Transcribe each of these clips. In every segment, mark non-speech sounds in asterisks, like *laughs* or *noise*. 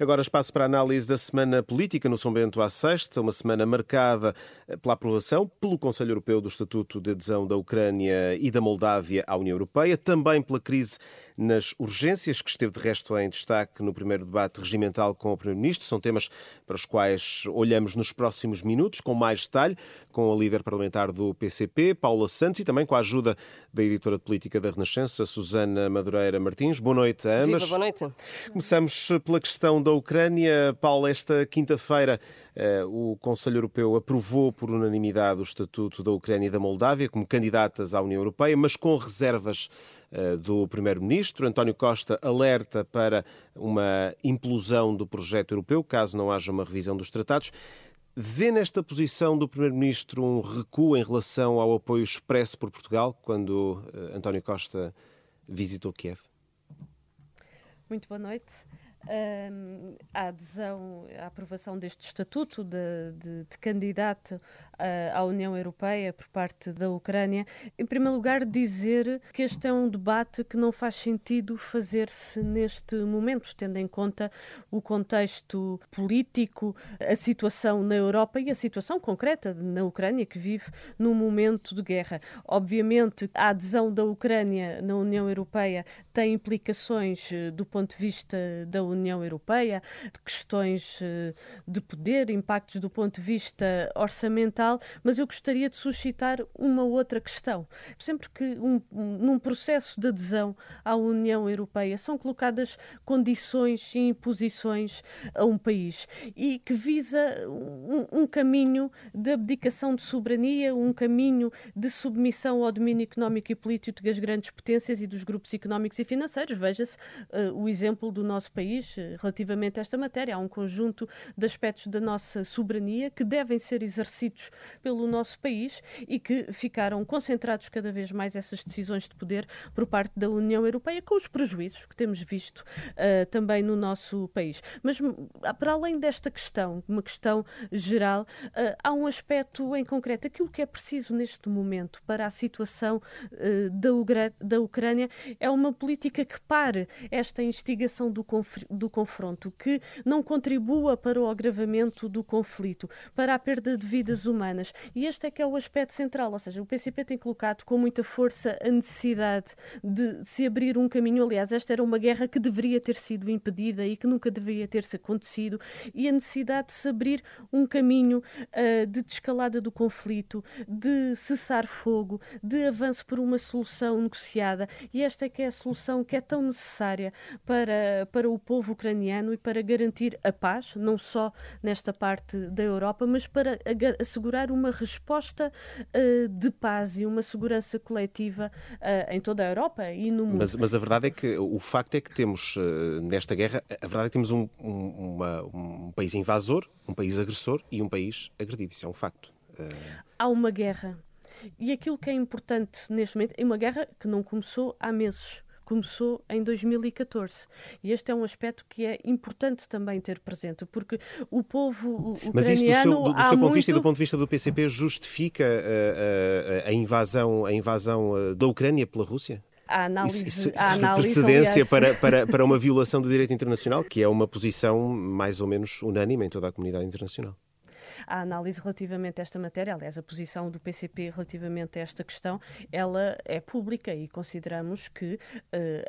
Agora espaço para a análise da semana política no São Bento à Sexta, uma semana marcada pela aprovação pelo Conselho Europeu do Estatuto de Adesão da Ucrânia e da Moldávia à União Europeia, também pela crise nas urgências, que esteve de resto em destaque no primeiro debate regimental com o Primeiro-Ministro. São temas para os quais olhamos nos próximos minutos, com mais detalhe, com a líder parlamentar do PCP, Paula Santos, e também com a ajuda da editora de política da Renascença, Susana Madureira Martins. Boa noite a ambas. Viva, boa noite. Começamos pela questão da Ucrânia. Paula, esta quinta-feira eh, o Conselho Europeu aprovou por unanimidade o Estatuto da Ucrânia e da Moldávia como candidatas à União Europeia, mas com reservas do Primeiro-Ministro. António Costa alerta para uma implosão do projeto europeu, caso não haja uma revisão dos tratados. Vê nesta posição do Primeiro-Ministro um recuo em relação ao apoio expresso por Portugal quando uh, António Costa visitou Kiev? Muito boa noite a adesão, a aprovação deste estatuto de, de, de candidato à União Europeia por parte da Ucrânia. Em primeiro lugar, dizer que este é um debate que não faz sentido fazer-se neste momento, tendo em conta o contexto político, a situação na Europa e a situação concreta na Ucrânia, que vive num momento de guerra. Obviamente, a adesão da Ucrânia na União Europeia tem implicações eh, do ponto de vista da União Europeia, de questões eh, de poder, impactos do ponto de vista orçamental, mas eu gostaria de suscitar uma outra questão. Sempre que um, num processo de adesão à União Europeia são colocadas condições e imposições a um país e que visa um, um caminho de abdicação de soberania, um caminho de submissão ao domínio económico e político das grandes potências e dos grupos económicos e financeiros. Veja-se uh, o exemplo do nosso país país eh, relativamente a esta matéria. Há um conjunto de aspectos da nossa soberania que devem ser exercidos pelo nosso país e que ficaram concentrados cada vez mais essas decisões de poder por parte da União Europeia, com os prejuízos que temos visto uh, também no nosso país. Mas, para além desta questão, uma questão geral, uh, há um aspecto em concreto. Aquilo que é preciso neste momento para a situação uh, da, da Ucrânia é uma política que pare esta instigação do, do confronto, que não contribua para o agravamento do conflito, para a perda de vidas humanas. E este é que é o aspecto central, ou seja, o PCP tem colocado com muita força a necessidade de se abrir um caminho. Aliás, esta era uma guerra que deveria ter sido impedida e que nunca deveria ter-se acontecido, e a necessidade de se abrir um caminho uh, de descalada do conflito, de cessar fogo, de avanço por uma solução negociada. E esta é que é a solução que é tão necessária para, para o povo ucraniano e para garantir a paz, não só nesta parte da Europa, mas para assegurar uma resposta uh, de paz e uma segurança coletiva uh, em toda a Europa e no mundo. Mas, mas, a verdade é que o facto é que temos uh, nesta guerra, a verdade é que temos um, um, uma, um país invasor, um país agressor e um país agredido. Isso é um facto. Há uma guerra. E aquilo que é importante neste momento é uma guerra que não começou há meses começou em 2014. E este é um aspecto que é importante também ter presente, porque o povo ucraniano... Mas isso, do seu, do, do seu ponto muito... de vista e do ponto de vista do PCP, justifica a, eh, a, eh, a invasão, a invasão eh, da Ucrânia pela Rússia? a análise, isso, isso, a análise precedência para, para, para uma *laughs* violação do direito internacional, que é uma posição mais ou menos unânime em toda a comunidade internacional a análise relativamente a esta matéria, aliás, a posição do PCP relativamente a esta questão, ela é pública e consideramos que uh,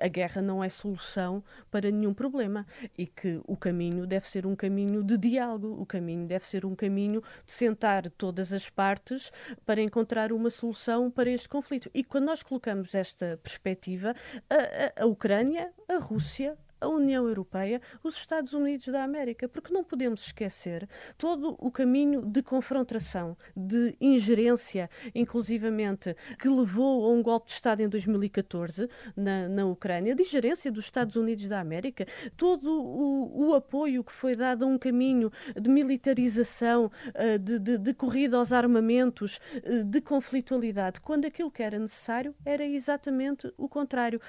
a guerra não é solução para nenhum problema e que o caminho deve ser um caminho de diálogo, o caminho deve ser um caminho de sentar todas as partes para encontrar uma solução para este conflito. E quando nós colocamos esta perspectiva, a, a, a Ucrânia, a Rússia, a União Europeia, os Estados Unidos da América, porque não podemos esquecer todo o caminho de confrontação, de ingerência, inclusivamente, que levou a um golpe de Estado em 2014 na, na Ucrânia, de ingerência dos Estados Unidos da América, todo o, o apoio que foi dado a um caminho de militarização, eh, de, de, de corrida aos armamentos, eh, de conflitualidade, quando aquilo que era necessário era exatamente o contrário.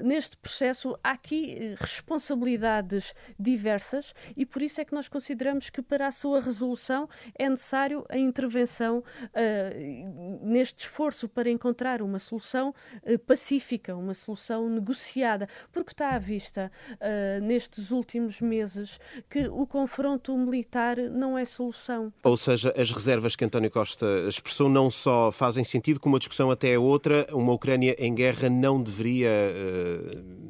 Neste processo, há aqui eh, responsabilidades diversas e por isso é que nós consideramos que para a sua resolução é necessário a intervenção uh, neste esforço para encontrar uma solução uh, pacífica, uma solução negociada, porque está à vista uh, nestes últimos meses que o confronto militar não é solução. Ou seja, as reservas que António Costa expressou não só fazem sentido, como a discussão até é outra, uma Ucrânia em guerra não deveria,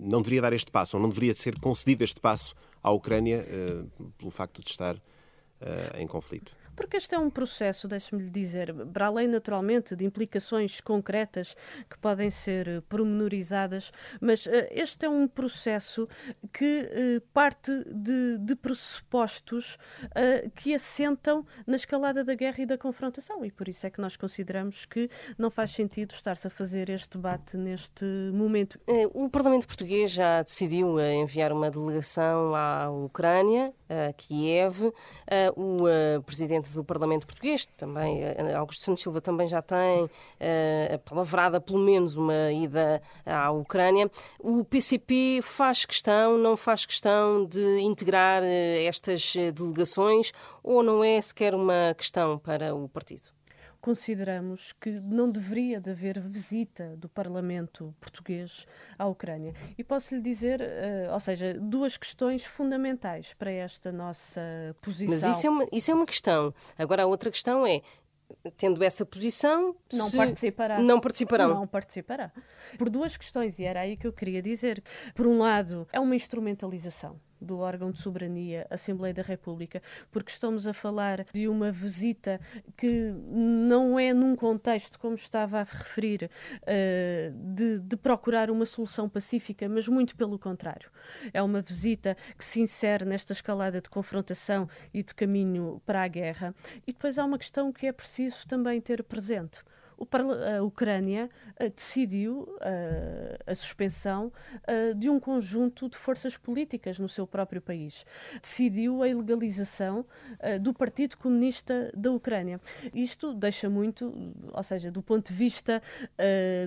não deveria dar este passo, não deveria ser concedido este passo à Ucrânia pelo facto de estar em conflito. Porque este é um processo, deixe-me lhe dizer, para além naturalmente de implicações concretas que podem ser eh, pormenorizadas, mas uh, este é um processo que uh, parte de, de pressupostos que assentam na escalada da guerra e da confrontação. E por isso é que nós consideramos que não faz sentido estar-se a fazer este debate neste momento. O Parlamento Português já decidiu enviar uma delegação à Ucrânia, a Kiev. O Presidente presidente do Parlamento Português, também eh, Augusto Santos Silva também já tem uh, palavrada pelo menos uma ida à Ucrânia. O PCP faz questão, não faz questão de integrar uh, estas delegações ou não é sequer uma questão para o partido? Consideramos que não deveria de haver visita do Parlamento português à Ucrânia. E posso lhe dizer, uh, ou seja, duas questões fundamentais para esta nossa posição. Mas isso é uma, isso é uma questão. Agora, a outra questão é, tendo essa posição, não participará. Não participarão. Não participará. Por duas questões, e era aí que eu queria dizer. Por um lado, é uma instrumentalização do órgão de soberania, Assembleia da República, porque estamos a falar de uma visita que não é num contexto, como estava a referir, uh, de, de, procurar uma solução pacífica, mas muito pelo contrário. É uma visita que se insere nesta escalada de confrontação e de caminho para a guerra. E depois há uma questão que é preciso também ter presente a Ucrânia eh, decidiu eh, a suspensão eh, de um conjunto de forças políticas no seu próprio país. Decidiu a ilegalização do Partido Comunista da Ucrânia. Isto deixa muito, ou seja, do ponto de vista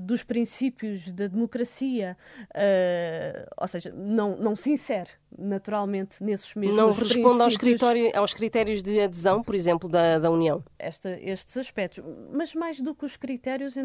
dos princípios da democracia, ou seja, não, não se insere naturalmente nesses mesmos Não responde aos, critérios, aos critérios de adesão, por exemplo, da, da União? Esta, estes aspectos. Mas mais do que os critérios,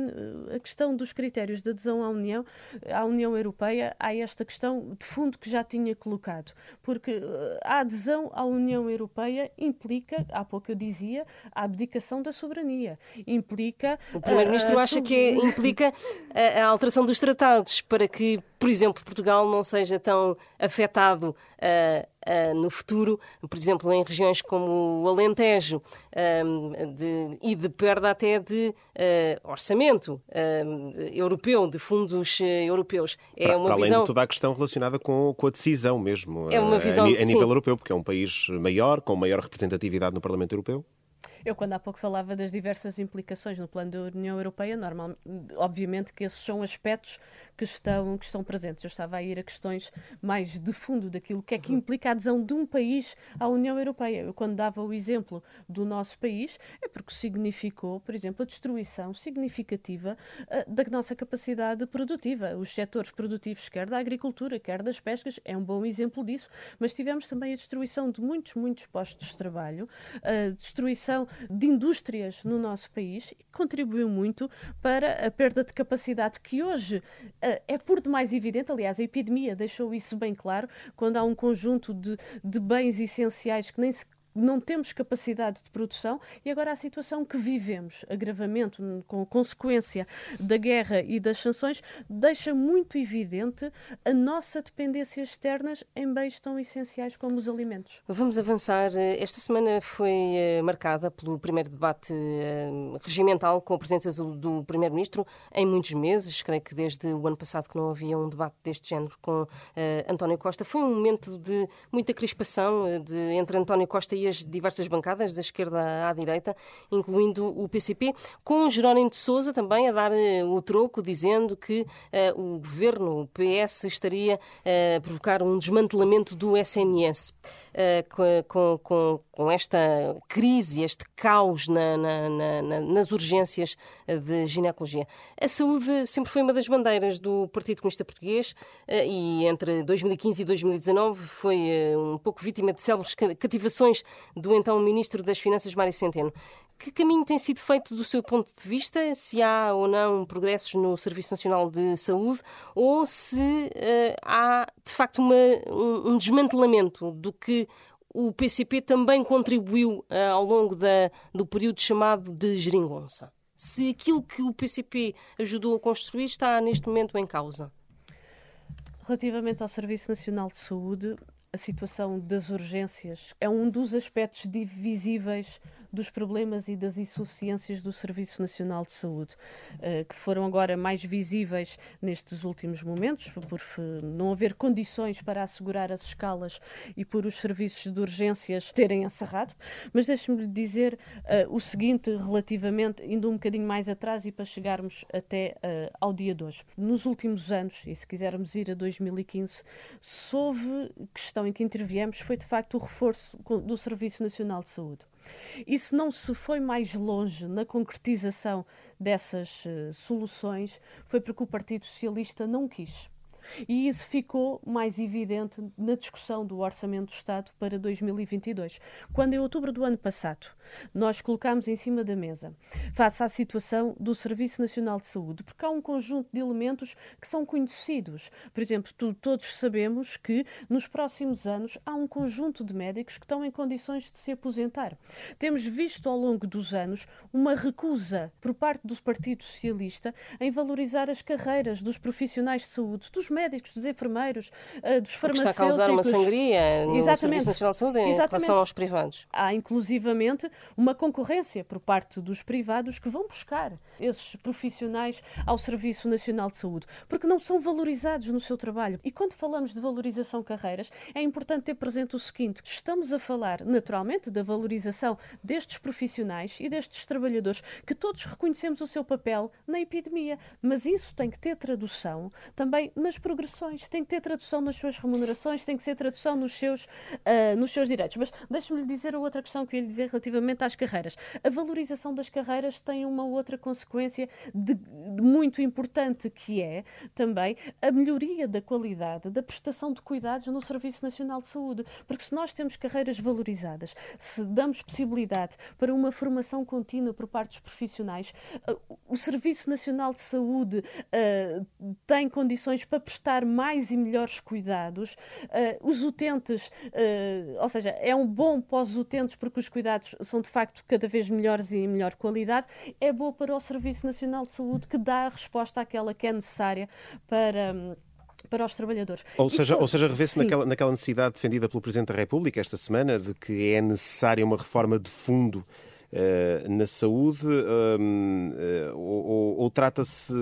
a questão dos critérios de adesão à União, à União Europeia, há esta questão de fundo que já tinha colocado. Porque eh, a adesão à União Europeia implica, há pouco eu dizia, a abdicação da soberania. Implica. O Primeiro-Ministro acha que é, implica a, a alteração dos tratados para que por exemplo, Portugal não seja tão afetado uh, uh, no futuro, por exemplo, em regiões como o Alentejo, de, e de perda até de uh, orçamento europeu, de fundos europeus. É para, uma para visão... além de toda a questão relacionada com, com a decisão mesmo, é uma visão, a, a nível sim. europeu, porque é um país maior, com maior representatividade no Parlamento Europeu. Eu, quando há pouco falava das diversas implicações no plano da União Europeia, normal, obviamente que esses são aspectos que estão, que estão presentes. Eu estava a ir a questões mais de fundo daquilo que é que implica a adesão de um país à União Europeia. Eu, quando dava o exemplo do nosso país, é porque significou, por exemplo, a destruição significativa uh, da nossa capacidade produtiva. Os setores produtivos, quer da agricultura, quer das pescas, é um bom exemplo disso, mas tivemos também a destruição de muitos, muitos postos de trabalho, a destruição de indústrias no nosso país, e contribuiu muito para a perda de capacidade que hoje uh, é por demais evidente. Aliás, a epidemia deixou isso bem claro, quando há um conjunto de, de bens essenciais que nem se não temos capacidade de produção e agora a situação que vivemos, agravamento com consequência da guerra e das sanções, deixa muito evidente a nossa dependência externas em bens tão essenciais como os alimentos. Vamos avançar. Esta semana foi eh, marcada pelo primeiro debate eh, regimental com a presença do Primeiro-Ministro em muitos meses. Creio que desde o ano passado que não havia um debate deste género com uh, António Costa. Foi um momento de muita crispação de, entre António Costa e e as diversas bancadas, da esquerda à direita, incluindo o PCP, com Jerónimo de Sousa também a dar o troco, dizendo que o governo, o PS, estaria a provocar um desmantelamento do SNS. Com, com, com esta crise, este caos na, na, na, nas urgências de ginecologia. A saúde sempre foi uma das bandeiras do Partido Comunista Português eh, e entre 2015 e 2019 foi eh, um pouco vítima de célebres cativações do então Ministro das Finanças, Mário Centeno. Que caminho tem sido feito do seu ponto de vista? Se há ou não progressos no Serviço Nacional de Saúde ou se uh, há, de facto, uma, um, um desmantelamento do que o PCP também contribuiu uh, ao longo da, do período chamado de geringonça? Se aquilo que o PCP ajudou a construir está neste momento em causa? Relativamente ao Serviço Nacional de Saúde, a situação das urgências é um dos aspectos divisíveis dos problemas e das insuficiências do Serviço Nacional de Saúde, eh, que foram agora mais visíveis nestes últimos momentos, por não haver condições para assegurar as escalas e por os serviços de urgências terem encerrado. Mas deixe-me dizer uh, o seguinte relativamente, indo um bocadinho mais atrás e para chegarmos até ao dia de hoje. Nos últimos anos, e se quisermos ir a 2015, se houve questão em que interviemos, foi de facto o reforço do Serviço Nacional de Saúde. E se não se foi mais longe na concretização dessas uh, soluções, foi porque o Partido Socialista não quis. E isso ficou mais evidente na discussão do Orçamento do Estado para 2022, quando em outubro do ano passado nós colocámos em cima da mesa, face à situação do Serviço Nacional de Saúde, porque há um conjunto de elementos que são conhecidos. Por exemplo, tu, todos sabemos que nos próximos anos há um conjunto de médicos que estão em condições de se aposentar. Temos visto ao longo dos anos uma recusa por parte do Partido Socialista em valorizar as carreiras dos profissionais de saúde, dos médicos, dos enfermeiros, uh, dos farmacêuticos. está a causar uma sangria no Exatamente. Serviço Nacional de Saúde em Exatamente. relação aos privados. Há inclusivamente uma concorrência por parte dos privados que vão buscar esses profissionais ao Serviço Nacional de Saúde, porque não são valorizados no seu trabalho. E quando falamos de valorização de carreiras, é importante ter presente o seguinte: estamos a falar, naturalmente, da valorização destes profissionais e destes trabalhadores, que todos reconhecemos o seu papel na epidemia, mas isso tem que ter tradução também nas progressões, tem que ter tradução nas suas remunerações, tem que ser tradução nos seus, uh, nos seus direitos. Mas deixe-me lhe dizer outra questão que eu ia lhe dizer relativamente às carreiras. A valorização das carreiras tem uma outra consequência de, de muito importante que é também a melhoria da qualidade da prestação de cuidados no Serviço Nacional de Saúde. Porque se nós temos carreiras valorizadas, se damos possibilidade para uma formação contínua por parte dos profissionais, o Serviço Nacional de Saúde uh, tem condições para prestar mais e melhores cuidados. Uh, os utentes, uh, ou seja, é um bom para os utentes porque os cuidados são de facto cada vez melhores e em melhor qualidade. É bom para o Serviço Nacional de Saúde que dá a resposta àquela que é necessária para para os trabalhadores. Ou seja, ou seja revê-se naquela, naquela necessidade defendida pelo Presidente da República esta semana de que é necessária uma reforma de fundo Uh, na saúde uh, ou, ou trata-se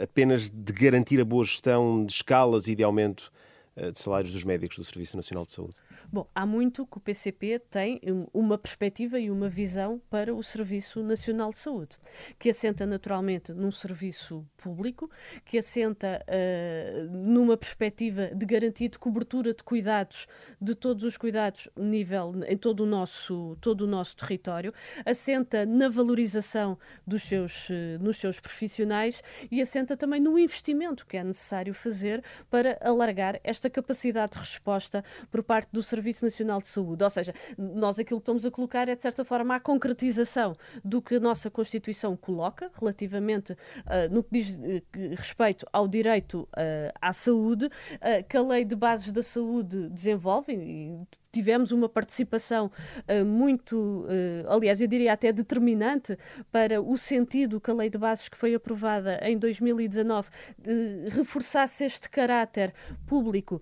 apenas de garantir a boa gestão de escalas e de aumento uh, de salários dos médicos do Serviço Nacional de Saúde? Bom, há muito que o PCP tem uma perspectiva e uma visão para o Serviço Nacional de Saúde, que assenta naturalmente num serviço público, que assenta uh, numa perspectiva de garantia de cobertura de cuidados, de todos os cuidados nível, em todo o nosso, todo o nosso território, assenta na valorização dos seus, uh, nos seus profissionais e assenta também no investimento que é necessário fazer para alargar esta capacidade de resposta por parte do Serviço Serviço Nacional de Saúde. Ou seja, nós aquilo que estamos a colocar é, de certa forma, a concretização do que a nossa Constituição coloca relativamente uh, no que diz uh, respeito ao direito uh, à saúde, que a Lei de Bases da Saúde desenvolve, e tivemos uma participação uh, muito, uh, aliás, eu diria até determinante para o sentido que a Lei de Bases que foi aprovada em 2019 uh, reforçasse este caráter público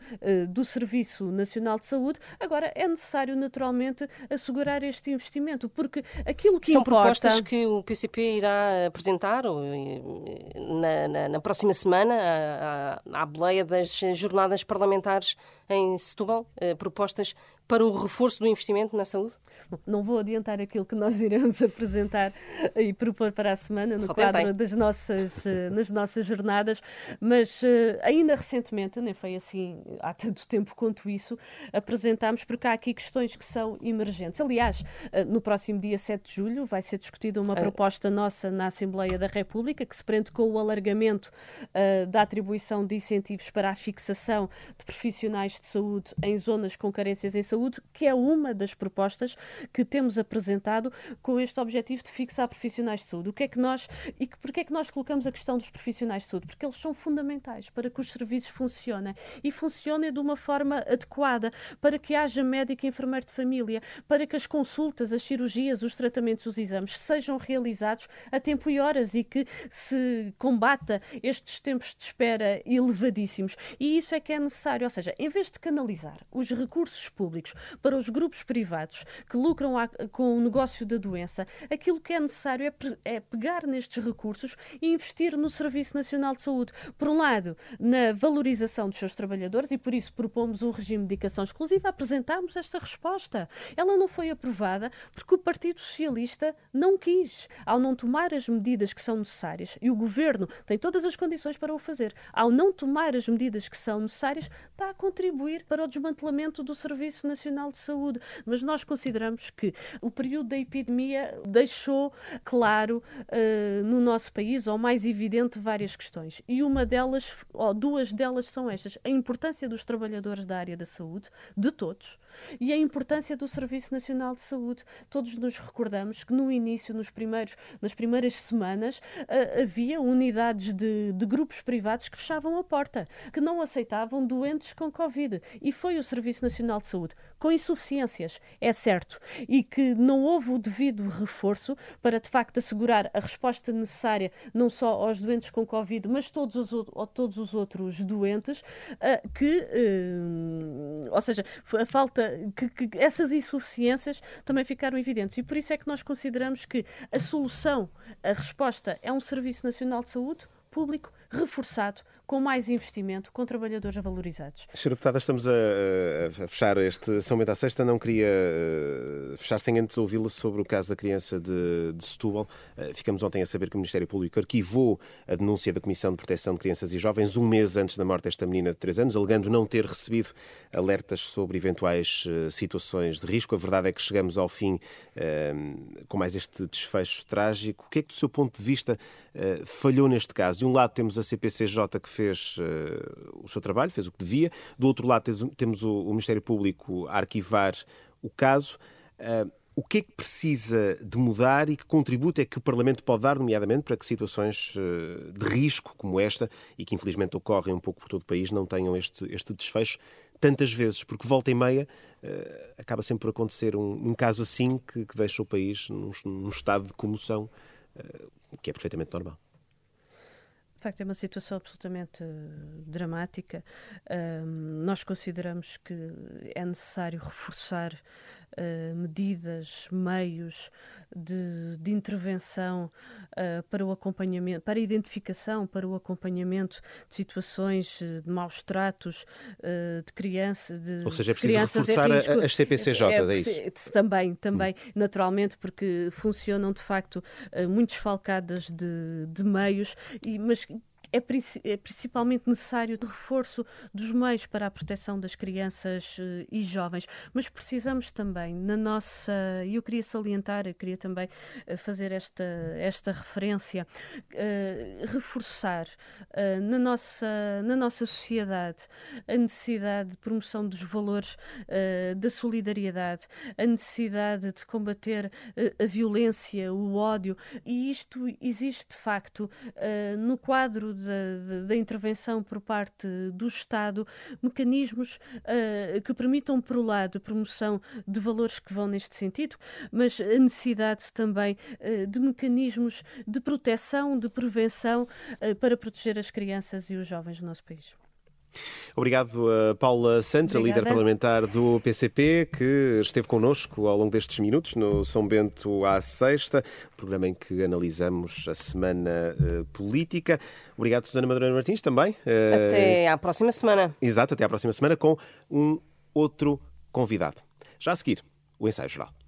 do Serviço Nacional de Saúde. Agora, é necessário, naturalmente, assegurar este investimento, porque aquilo que São importa... propostas que o PCP irá apresentar ou, na, na, na, próxima semana à, à, à boleia das jornadas parlamentares em Setúbal, propostas para o reforço do investimento na saúde? não vou adiantar aquilo que nós iremos *laughs* apresentar e propor para a semana no Só quadro das nossas, eh, nas nossas jornadas, mas eh, ainda recentemente, nem foi assim há tanto tempo quanto isso, apresentámos, porque há aqui questões que são emergentes. Aliás, eh, no próximo dia 7 de julho vai ser discutida uma proposta nossa na Assembleia da República que se prende com o alargamento da atribuição de incentivos para a fixação de profissionais de saúde em zonas com carências em saúde, que é uma das propostas que temos apresentado com este objetivo de fixar profissionais de saúde. O que é que nós e que, é que nós colocamos a questão dos profissionais de saúde? Porque eles são fundamentais para que os serviços funcionem e funcionem de uma forma adequada, para que haja médico e enfermeiro de família, para que as consultas, as cirurgias, os tratamentos, os exames sejam realizados a tempo e horas e que se combata estes tempos de espera elevadíssimos. E isso é que é necessário, ou seja, em vez de canalizar os recursos públicos para os grupos privados que lucram com o negócio da doença, aquilo que é necessário é, é pegar nestes recursos e investir no Serviço Nacional de Saúde. Por um lado, na valorização dos seus trabalhadores, e por isso propomos um regime de dedicação exclusiva, apresentámos esta resposta. Ela não foi aprovada porque o Partido Socialista não quis. Ao não tomar as medidas que são necessárias, e o Governo tem todas as condições para o fazer, ao não tomar as medidas que são necessárias, está a contribuir para o desmantelamento do Serviço Nacional de Saúde. Mas nós consideramos consideramos que o período da epidemia deixou claro uh, no nosso país, ou mais evidente, várias questões. E uma delas, ou duas delas, são estas: a importância dos trabalhadores da área da saúde, de todos, e a importância do Serviço Nacional de Saúde. Todos nos recordamos que no início, nos primeiros, nas primeiras semanas, uh, havia unidades de, de grupos privados que fechavam a porta, que não aceitavam doentes com Covid. E foi o Serviço Nacional de Saúde, com insuficiências, é certo, e que não houve o devido reforço para, de facto, assegurar a resposta necessária não só aos doentes com Covid, mas todos os, todos os outros doentes, uh, que, uh, ou seja, a falta que, que essas insuficiências também ficaram evidentes. E por isso é que nós consideramos que a solução, a resposta é um Serviço Nacional de Saúde público, reforçado, com mais investimento, com trabalhadores valorizados. Sra. Deputada, estamos a, a, fechar este São Bento à Sexta. Não queria uh, fechar sem antes ouvi-la sobre o caso da criança de, de Setúbal. Uh, ficamos ontem a saber que o Ministério Público arquivou a denúncia da Comissão de Proteção de Crianças e Jovens um mês antes da morte desta menina de 3 anos, alegando não ter recebido alertas sobre eventuais uh, situações de risco. A verdade é que chegamos ao fim com mais este desfecho trágico. O que é que, do seu ponto de vista, falhou neste caso? De um lado temos a CPCJ que fez uh, o seu trabalho, fez o que devia. Do outro lado, temos o, o Ministério Público a arquivar o caso. Uh, o que é que precisa de mudar e que contributo é que o Parlamento pode dar, nomeadamente, para que situações uh, de risco como esta, e que infelizmente ocorrem um pouco por todo o país, não tenham este, este desfecho tantas vezes? Porque volta e meia acaba sempre por acontecer um, um caso assim que, que, deixa o país num, num estado de comoção, que é perfeitamente normal facto é uma situação absolutamente uh, dramática. Uh, nós consideramos que é necessário reforçar uh, medidas, meios de, de intervenção uh, para o acompanhamento, para a identificação, para o acompanhamento de situações de maus tratos de crianças. De, Ou seja, é preciso reforçar as CPCJs, é, é, isso? Também, também, hum. naturalmente, porque funcionam de facto muito desfalcadas de, de meios, e, mas é, é, principalmente necessário o reforço dos meios para a proteção das crianças uh, e jovens, mas precisamos também na nossa, e eu queria salientar, eu queria também uh, fazer esta, esta referência, uh, reforçar na, nossa, na nossa sociedade a necessidade de promoção dos valores da solidariedade, a necessidade de combater a violência, o ódio, e isto existe de facto no quadro da, da intervenção por parte do Estado, mecanismos uh, que permitam, por um lado, a promoção de valores que vão neste sentido, mas a necessidade também uh, de mecanismos de proteção, de prevenção uh, para proteger as crianças e os jovens do nosso país. Obrigado a Paula Santos, Obrigada. a líder parlamentar do PCP, que esteve connosco ao longo destes minutos no São Bento à Sexta, programa em que analisamos a semana uh, política. Obrigado, Susana Madureira Martins, também. Uh, até à próxima semana. Exato, até à próxima semana com um outro convidado. Já a seguir, o ensaio geral.